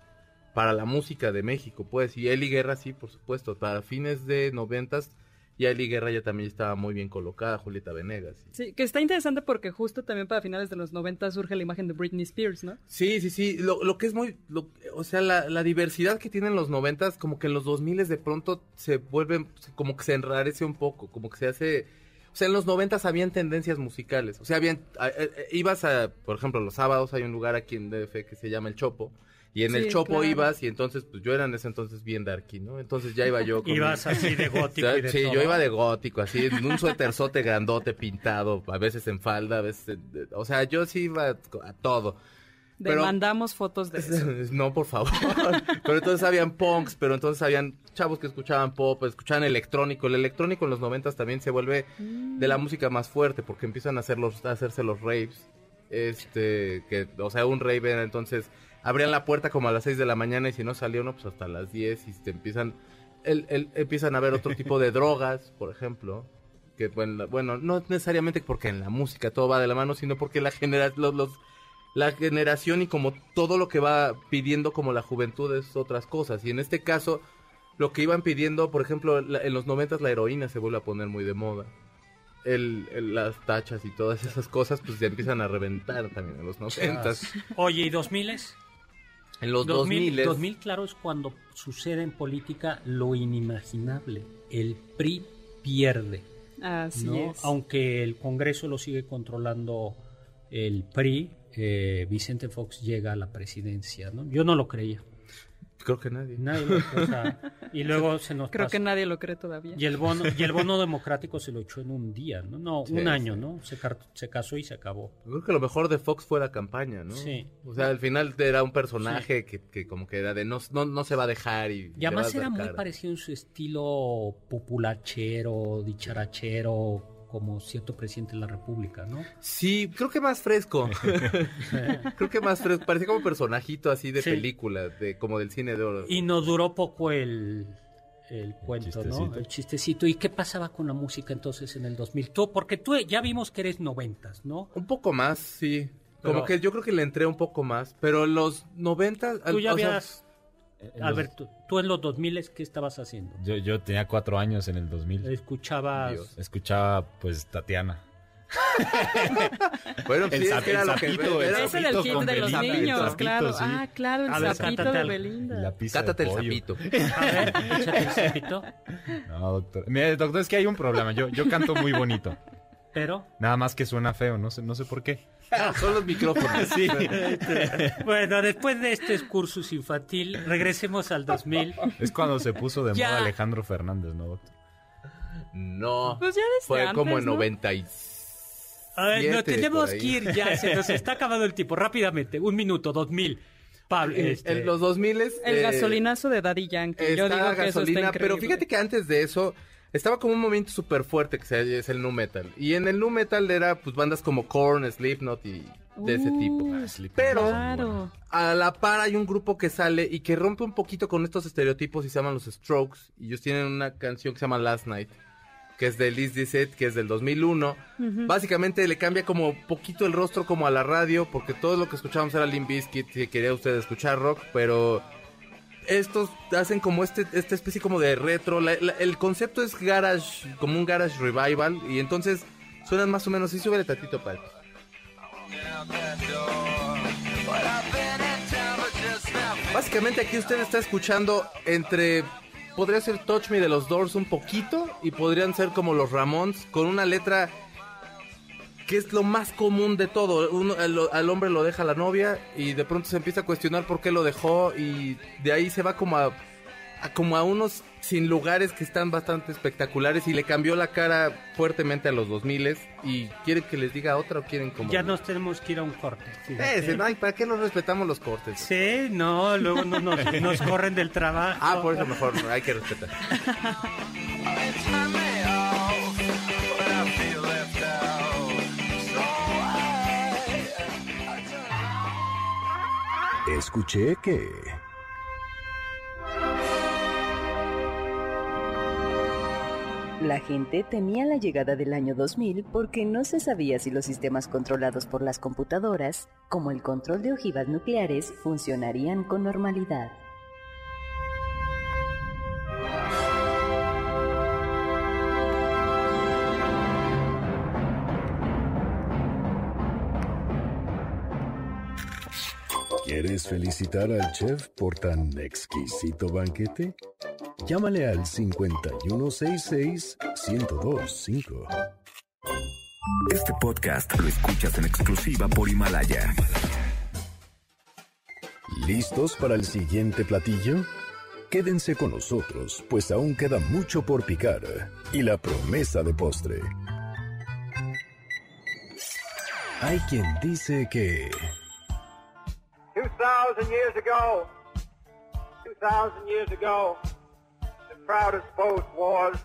para la música de México, pues. Y Eli Guerra, sí, por supuesto. Para fines de noventas, y Eli Guerra ya también estaba muy bien colocada, Julieta Venegas. Sí, que está interesante porque justo también para finales de los 90 surge la imagen de Britney Spears, ¿no? Sí, sí, sí. Lo, lo que es muy. o sea, la, la, diversidad que tienen los noventas, como que en los 2000 de pronto se vuelven. Como que se enrarece un poco, como que se hace O sea, en los noventas habían tendencias musicales. O sea, habían, a- a- a- ibas a, por ejemplo, los sábados hay un lugar aquí en DF que se llama El Chopo. Y en Sí, el Chopo claro. ibas y entonces, pues yo era en ese entonces bien darky, ¿no? Entonces ya iba yo con... Ibas mi- así de gótico y de sí, todo. yo iba de gótico, así, en un suéterzote grandote pintado, a veces en falda, a veces... en- o sea, yo sí iba a todo. Demandamos fotos de eso. No, por favor. pero entonces habían punks, pero entonces habían chavos que escuchaban pop, escuchaban electrónico. El electrónico en los noventas también se vuelve de la música más fuerte porque empiezan a, hacer los, a hacerse los raves. Este, que, o sea, un rave era entonces abrían la puerta como a las 6 de la mañana y si no salió uno, pues hasta las 10 y te empiezan, el, el- empiezan a ver otro tipo de drogas, por ejemplo. Que, bueno, bueno, no necesariamente porque en la música todo va de la mano, sino porque la genera, los, los- la generación y como todo lo que va pidiendo como la juventud es otras cosas. Y en este caso, lo que iban pidiendo, por ejemplo, la- en los noventas la heroína se vuelve a poner muy de moda. El, el- las tachas y todas esas cosas, pues ya empiezan a reventar también en los noventas. Oye, ¿y 2000 En los 2000, 2000 2000, claro, es cuando sucede en política lo inimaginable. El PRI pierde, Así ¿no? es. Aunque el Congreso lo sigue controlando el PRI, eh, Vicente Fox llega a la presidencia, ¿no? Yo no lo creía. creo que nadie. Nadie lo- o sea, y luego se nos Creo pasó. que nadie lo cree todavía. Y el bono, y el bono democrático se lo echó en un día, ¿no? No, Sí, un año, sí. ¿no? Se, se casó y se acabó. Creo que lo mejor de Fox fue la campaña, ¿no? Sí. O sea, al final era un personaje que, que como que era de no, no, no se va a dejar y... Y además era muy parecido en su estilo populachero, dicharachero, como cierto presidente de la República, ¿no? Sí, creo que más fresco. creo que más fresco. Parecía como personajito así de Sí. película, de como del cine de oro. Y no duró poco el, el cuento, ¿no? El chistecito. ¿Y qué pasaba con la música entonces en el 2000? Tú, porque tú ya vimos que eres noventas, ¿no? Un poco más, sí. Como que yo creo que le entré un poco más. Pero los 90... Tú ya o sea, Alberto, tú en los 2000 ¿qué estabas haciendo? Yo, yo tenía cuatro años en el 2000. Escuchabas... Dios. Escuchaba, pues, Tatiana. bueno, El sí, es zap- que era el lo que... sapito, era- el era el sapito con de los Belinda, niños, sapito, claro. sí. Ah, claro, el ver, sapito de al- Belinda. la pizza Cátate de el pollo. sapito. A ver, échate el sapito. No, doctor. Mira, doctor, es que hay un problema. Yo, yo canto muy bonito. Pero, Nada más que suena feo, no sé, no sé por qué. Son los micrófonos. Sí. bueno, después de este excursus infantil, regresemos al 2000. Es cuando se puso de Ya. moda Alejandro Fernández, ¿no, doctor? No. Pues ya desde Fue antes, como en ¿no? 96. A ver, no, tenemos que ir ya, se nos está acabando el tiempo. Rápidamente, un minuto, 2000. Pablo, este, En los 2000 El gasolinazo de Daddy Yankee. Yo digo que eso está gasolina, increíble. pero fíjate que antes de eso estaba como un momento súper fuerte que se- es el nu metal. Y en el nu metal era pues bandas como Korn, Slipknot y de ese tipo. Uh, Pero Claro. a la par hay un grupo que sale y que rompe un poquito con estos estereotipos y se llaman los Strokes. Y ellos tienen una canción que se llama Last Night, que es de Liz Dissett, que es del 2001. Básicamente le cambia como poquito el rostro como a la radio, porque todo lo que escuchábamos era Limp Bizkit, si quería usted escuchar rock, pero estos hacen como este esta especie como de retro. El concepto es garage, como un garage revival, y entonces suenan más o menos. Y sube tantito, Pal. Básicamente aquí usted está escuchando entre podría ser Touch Me de los Doors un poquito y podrían ser como los Ramones con una letra que es lo más común de todo. Uno- al, al hombre lo deja la novia y de pronto se empieza a cuestionar por qué lo dejó y de ahí se va como a, a- como a unos sin lugares que están bastante espectaculares y le cambió la cara fuertemente a los 2000 y quieren que les diga otra o quieren como ya nos tenemos que ir a un corte. Eh, ay, ¿para qué nos respetamos los cortes? Sí, no, luego no nos, nos corren del trabajo. Ah, por eso mejor hay que respetar. Escuché que... La gente temía la llegada del año 2000 porque no se sabía si los sistemas controlados por las computadoras, como el control de ojivas nucleares, funcionarían con normalidad. ¿Quieres felicitar al chef por tan exquisito banquete? Llámale al 5166-1025. Este podcast lo escuchas en exclusiva por Himalaya. ¿Listos para el siguiente platillo? Quédense con nosotros, pues aún queda mucho por picar y la promesa de postre. Hay quien dice que 2,000 years ago, 2,000 years ago, the proudest boast was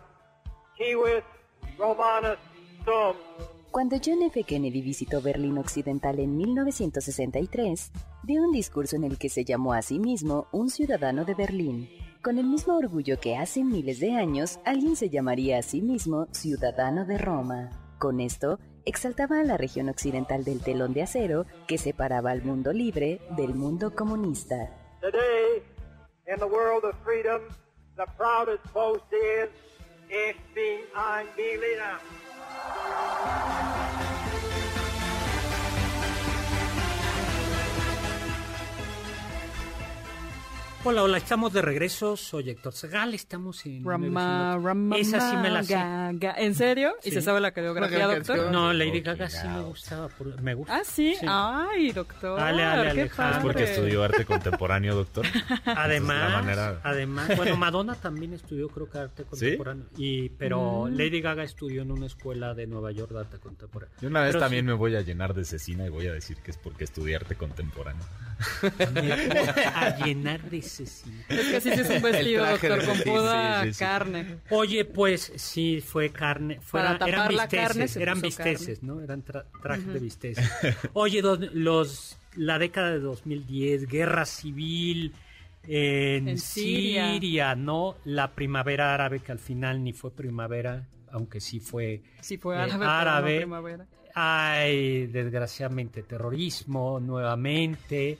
Kiwis Romanus Sum. Cuando John F. Kennedy visitó Berlín Occidental en 1963, dio un discurso en el que se llamó a sí mismo un ciudadano de Berlín. Con el mismo orgullo que hace miles de años alguien se llamaría a sí mismo ciudadano de Roma. Con esto, exaltaba a la región occidental del telón de acero que separaba al mundo libre del mundo comunista. Hola, hola, estamos de regreso. Soy Héctor Segal, estamos en... Rama, rama, Esa sí me la sé. ga, ga. ¿En serio? ¿Y Sí. se sabe la coreografía, doctor? No, Lady Gaga sí me gustaba. por- Me gusta. Ah, sí. Ay, doctor. Dale, dale, qué Alejandro. padre. Porque estudió arte contemporáneo, doctor. Además, manera- además, bueno, Madonna también estudió, creo que arte contemporáneo. Y, pero Mm. Lady Gaga estudió en una escuela de Nueva York de arte contemporáneo. Yo una vez Pero también sí, me voy a llenar de cecina y voy a decir que es porque estudié arte contemporáneo. a llenar de sí. Es que sí, sí es un vestido, doctor, con pura sí, sí, sí. carne. Oye, pues sí, fue carne. Fuera, Para tapar eran la bisteces, carne se eran puso bisteces, ¿no? Eran tra- trajes de bisteces. Oye, dos- los, la década de 2010, guerra civil en, En Siria. Siria. ¿no? La primavera árabe, que al final ni fue primavera, aunque sí fue Sí fue eh, árabe, no árabe. primavera. Hay, desgraciadamente, terrorismo nuevamente.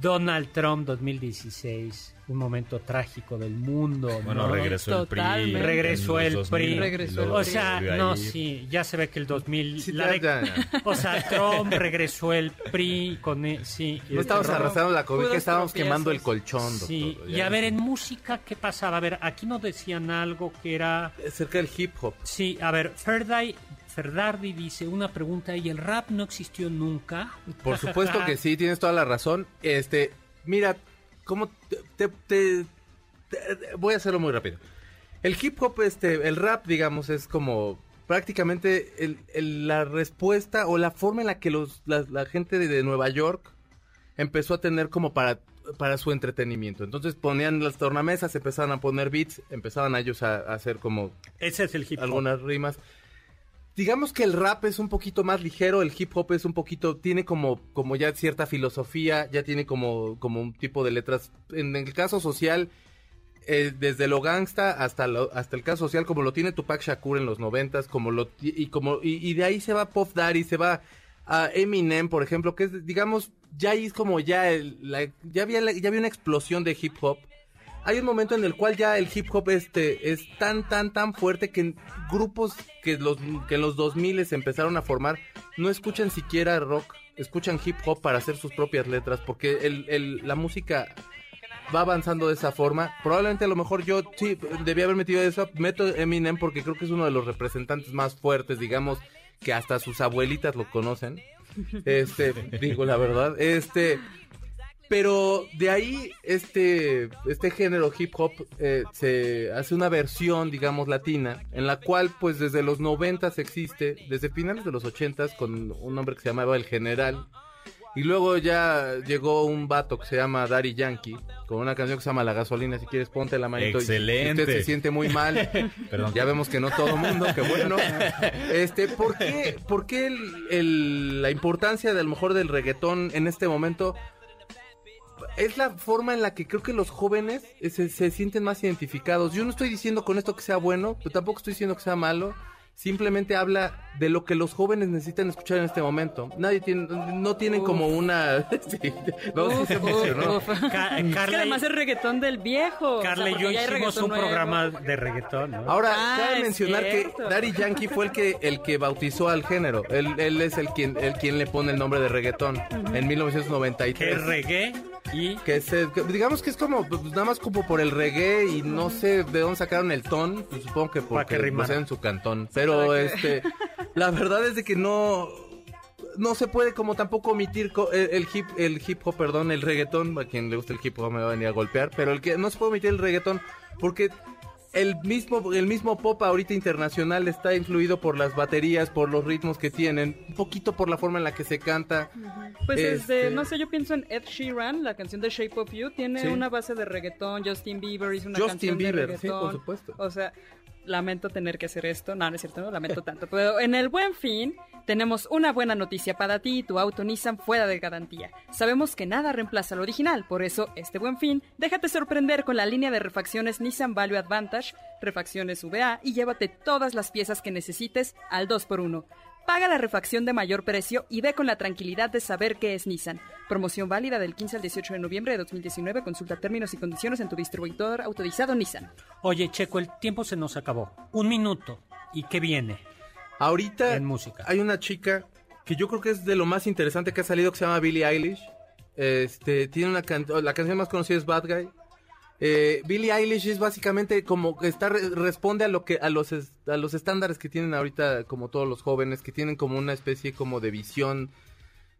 Donald Trump 2016, un momento trágico del mundo. Bueno, ¿no? regresó el PRI. Regresó el 2000, PRI. Regresó el O sea, no, sí, ya se ve que el 2000... Sí, la ya, de- ya. O sea, Trump regresó el PRI con... e- Sí, y No el estábamos arrastrando la cobija, estábamos tropiezos. quemando el colchón, doctor. Sí, Ya y a ver, no- en música, ¿qué pasaba? A ver, aquí nos decían algo que era... Cerca del hip hop. Sí, a ver, Ferday, Ferdardi dice una pregunta y el rap no existió nunca. Por supuesto que sí, tienes toda la razón. Este, mira, ¿cómo te, te- voy a hacerlo muy rápido. El hip hop, este, el rap, digamos, es como prácticamente el- el- la respuesta o la forma en la que los, la, la gente de, de Nueva York empezó a tener como para, para su entretenimiento. Entonces ponían las tornamesas, empezaban a poner beats, empezaban a ellos a, a hacer como Ese es el hip hop. algunas rimas. Digamos que el rap es un poquito más ligero, el hip hop es un poquito, tiene como, como ya cierta filosofía, ya tiene como, como un tipo de letras. En el caso social, eh, desde lo gangsta hasta lo, hasta el caso social, como lo tiene Tupac Shakur en los noventas, como lo y como y, de ahí se va Puff Daddy, se va a Eminem, por ejemplo, que es digamos ya ahí es como ya el- ya había ya había una explosión de hip hop. Hay un momento en el cual ya el hip hop este es tan tan tan fuerte que grupos que los que en los 2000 se empezaron a formar no escuchan siquiera rock, escuchan hip hop para hacer sus propias letras porque el, el- la música va avanzando de esa forma. Probablemente a lo mejor yo sí debía haber metido eso, meto Eminem porque creo que es uno de los representantes más fuertes, digamos, que hasta sus abuelitas lo conocen. Este, digo la verdad, este pero de ahí este este género hip hop eh, se hace una versión, digamos, latina, en la cual pues desde los 90 existe, desde finales de los 80 con un hombre que se llamaba El General y luego ya llegó un vato que se llama Daddy Yankee, con una canción que se llama La Gasolina. Si quieres, ponte la manito. y- Excelente. Y usted se siente muy mal. Perdón. Ya vemos que no todo mundo, que bueno. Este, ¿por qué, por qué el- el- la importancia de a lo mejor del reggaetón en este momento? Es la forma en la que creo que los jóvenes eh, se, se sienten más identificados. Yo no estoy diciendo con esto que sea bueno, pero tampoco estoy diciendo que sea malo. Simplemente habla de lo que los jóvenes necesitan escuchar en este momento. Nadie tiene, no tienen como una... sí, Uf, Es que Carla, además es reggaetón del viejo. Carla o sea, y yo hicimos un nuevo. programa de reggaetón, ¿no? Ahora, Ah, cabe mencionar cierto. que Daddy Yankee fue el que el que bautizó al género. Él, él es el quien el quien le pone el nombre de reggaetón en 1993. que es reggae y... que que digamos que es como pues, nada más como por el reggae y no sé de dónde sacaron el ton, pues, supongo que porque que pues, en su cantón, pero este la verdad es de que no no se puede como tampoco omitir el hip el hip hop, perdón, el reggaetón, a quien le gusta el hip hop me va a venir a golpear, pero el que no se puede omitir el reggaetón porque el mismo el mismo pop ahorita internacional está influido por las baterías, por los ritmos que tienen, un poquito por la forma en la que se canta. Pues este, Este- no sé, yo pienso en Ed Sheeran, la canción de Shape of You, tiene Sí. una base de reggaetón, Justin Bieber hizo una Justin canción Bieber, de sí, por supuesto. O sea, lamento tener que hacer esto, no, no es cierto, no lamento tanto, pero en el Buen Fin tenemos una buena noticia para ti y tu auto Nissan fuera de garantía. Sabemos que nada reemplaza al original, por eso este Buen Fin, déjate sorprender con la línea de refacciones Nissan Value Advantage, refacciones VA y llévate todas las piezas que necesites al 2x1. Paga la refacción de mayor precio y ve con la tranquilidad de saber que es Nissan. Promoción válida del 15 al 18 de noviembre de 2019. Consulta términos y condiciones en tu distribuidor autorizado Nissan. Oye, Checo, el tiempo se nos acabó. Un minuto. ¿Y qué viene? Ahorita En música. hay una chica que yo creo que es de lo más interesante que ha salido que se llama Billie Eilish. Este, tiene una can- la canción más conocida es Bad Guy. Eh, Billie Eilish es básicamente como que está re- responde a lo que a los a los estándares que tienen ahorita como todos los jóvenes que tienen como una especie como de visión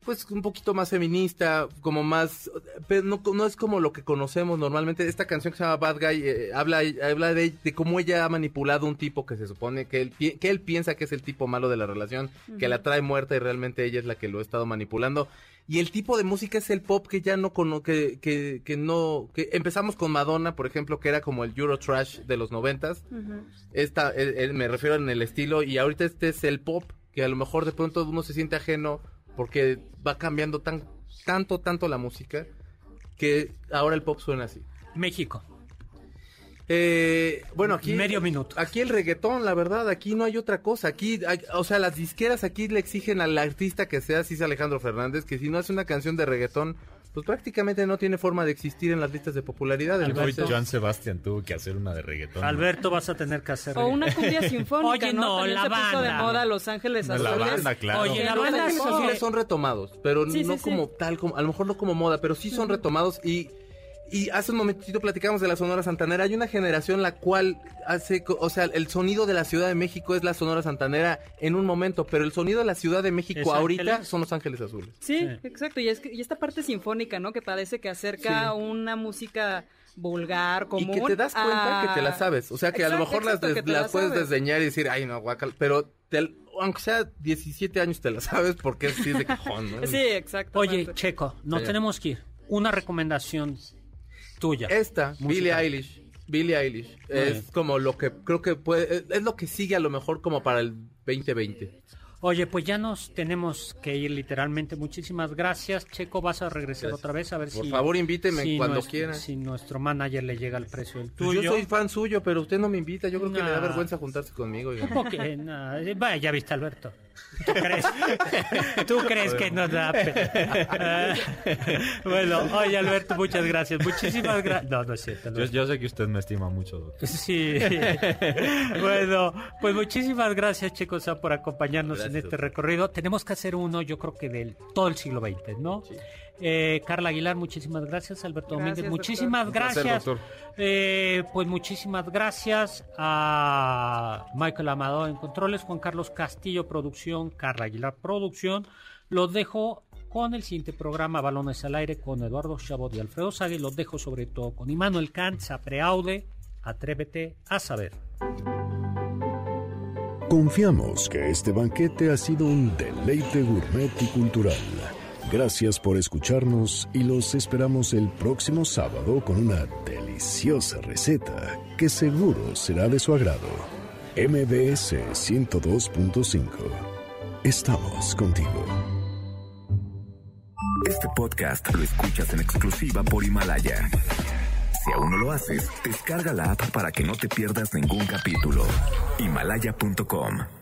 pues un poquito más feminista, como más, pero no, no es como lo que conocemos normalmente. Esta canción que se llama Bad Guy eh, habla, habla de, de cómo ella ha manipulado un tipo que se supone que él, que él piensa que es el tipo malo de la relación, que la trae muerta y realmente ella es la que lo ha estado manipulando. Y el tipo de música es el pop que ya no cono que, que, que no, que empezamos con Madonna, por ejemplo, que era como el Euro Trash de los noventas. Esta, eh, eh, me refiero en el estilo, y ahorita este es el pop, que a lo mejor de pronto uno se siente ajeno porque va cambiando tan, tanto, tanto la música, que ahora el pop suena así. México. Eh, bueno, aquí. Medio minuto. Aquí el reggaetón, la verdad, aquí no hay otra cosa. Aquí, hay- o sea, las disqueras aquí le exigen al artista que sea, si es Alejandro Fernández, que si no hace una canción de reggaetón, pues prácticamente no tiene forma de existir en las listas de popularidad. Entonces, Joan Sebastián tuvo que hacer una de reggaetón. Alberto, vas a tener que hacer. O una cumbia sinfónica, Oye, ¿no? no, la se puso de banda. moda Los Ángeles No, la Azules. banda, claro. Oye, la Los banda Ángeles sí. Azules son retomados, pero Sí, no sí, sí. como tal, como, a lo mejor no como moda, pero sí son retomados y, y hace un momentito platicamos de la Sonora Santanera. Hay una generación la cual hace, o sea, el sonido de la Ciudad de México es la Sonora Santanera en un momento, pero el sonido de la Ciudad de México ¿Es ahorita Ángeles? son Los Ángeles Azules. Sí, Sí. exacto. Y, es que- y esta parte sinfónica, ¿no? Que parece que acerca una música vulgar, común. Y que te das cuenta a- que te la sabes. O sea, que a lo Exacto, mejor las, des- las la puedes sabes. desdeñar y decir, ay, no, guacal, pero te- aunque sea 17 años te la sabes porque es así de cajón, ¿no? Sí, exacto. Oye, Checo, nos Sí. tenemos que ir. Una recomendación tuya. Esta. Billie Eilish. Billie Eilish. es bien. como lo que creo que puede. es- lo que sigue a lo mejor como para el 2020. Oye, pues ya nos tenemos que ir literalmente. Muchísimas gracias. Checo, vas a regresar Gracias. otra vez a ver Por si... favor, invíteme si cuando nuestro- quiera. Si nuestro manager le llega el precio del Pues tuyo. yo soy fan suyo, pero usted no me invita. Yo creo que le da Nah. vergüenza juntarse conmigo. oiga. ¿Cómo que? No, eh, vaya, ya viste, Alberto. ¿Tú crees, ¿Tú crees que nos da pena? bueno, oye, Alberto, muchas gracias. Muchísimas gracias. No, no es cierto. no Yo, sé que usted me estima mucho. Sí. bueno, pues muchísimas gracias, chicos, por acompañarnos en este recorrido. Tenemos que hacer uno, yo creo que del todo el siglo XX, ¿no? Eh, Carla Aguilar, muchísimas gracias. Alberto Gracias, Domínguez, muchísimas gracias. Eh, pues muchísimas gracias a Michael Amado en Controles, Juan Carlos Castillo Producción, Carla Aguilar Producción. Los dejo con el siguiente programa Balones al Aire con Eduardo Chabot y Alfredo Sague. Los dejo sobre todo con Immanuel Kant, Sapreaude. Atrévete a saber. Confiamos que este banquete ha sido un deleite gourmet y cultural. Gracias por escucharnos y los esperamos el próximo sábado con una deliciosa receta que seguro será de su agrado. MBS 102.5. Estamos contigo. Este podcast lo escuchas en exclusiva por Himalaya. Si aún no lo haces, descarga la app para que no te pierdas ningún capítulo. Himalaya.com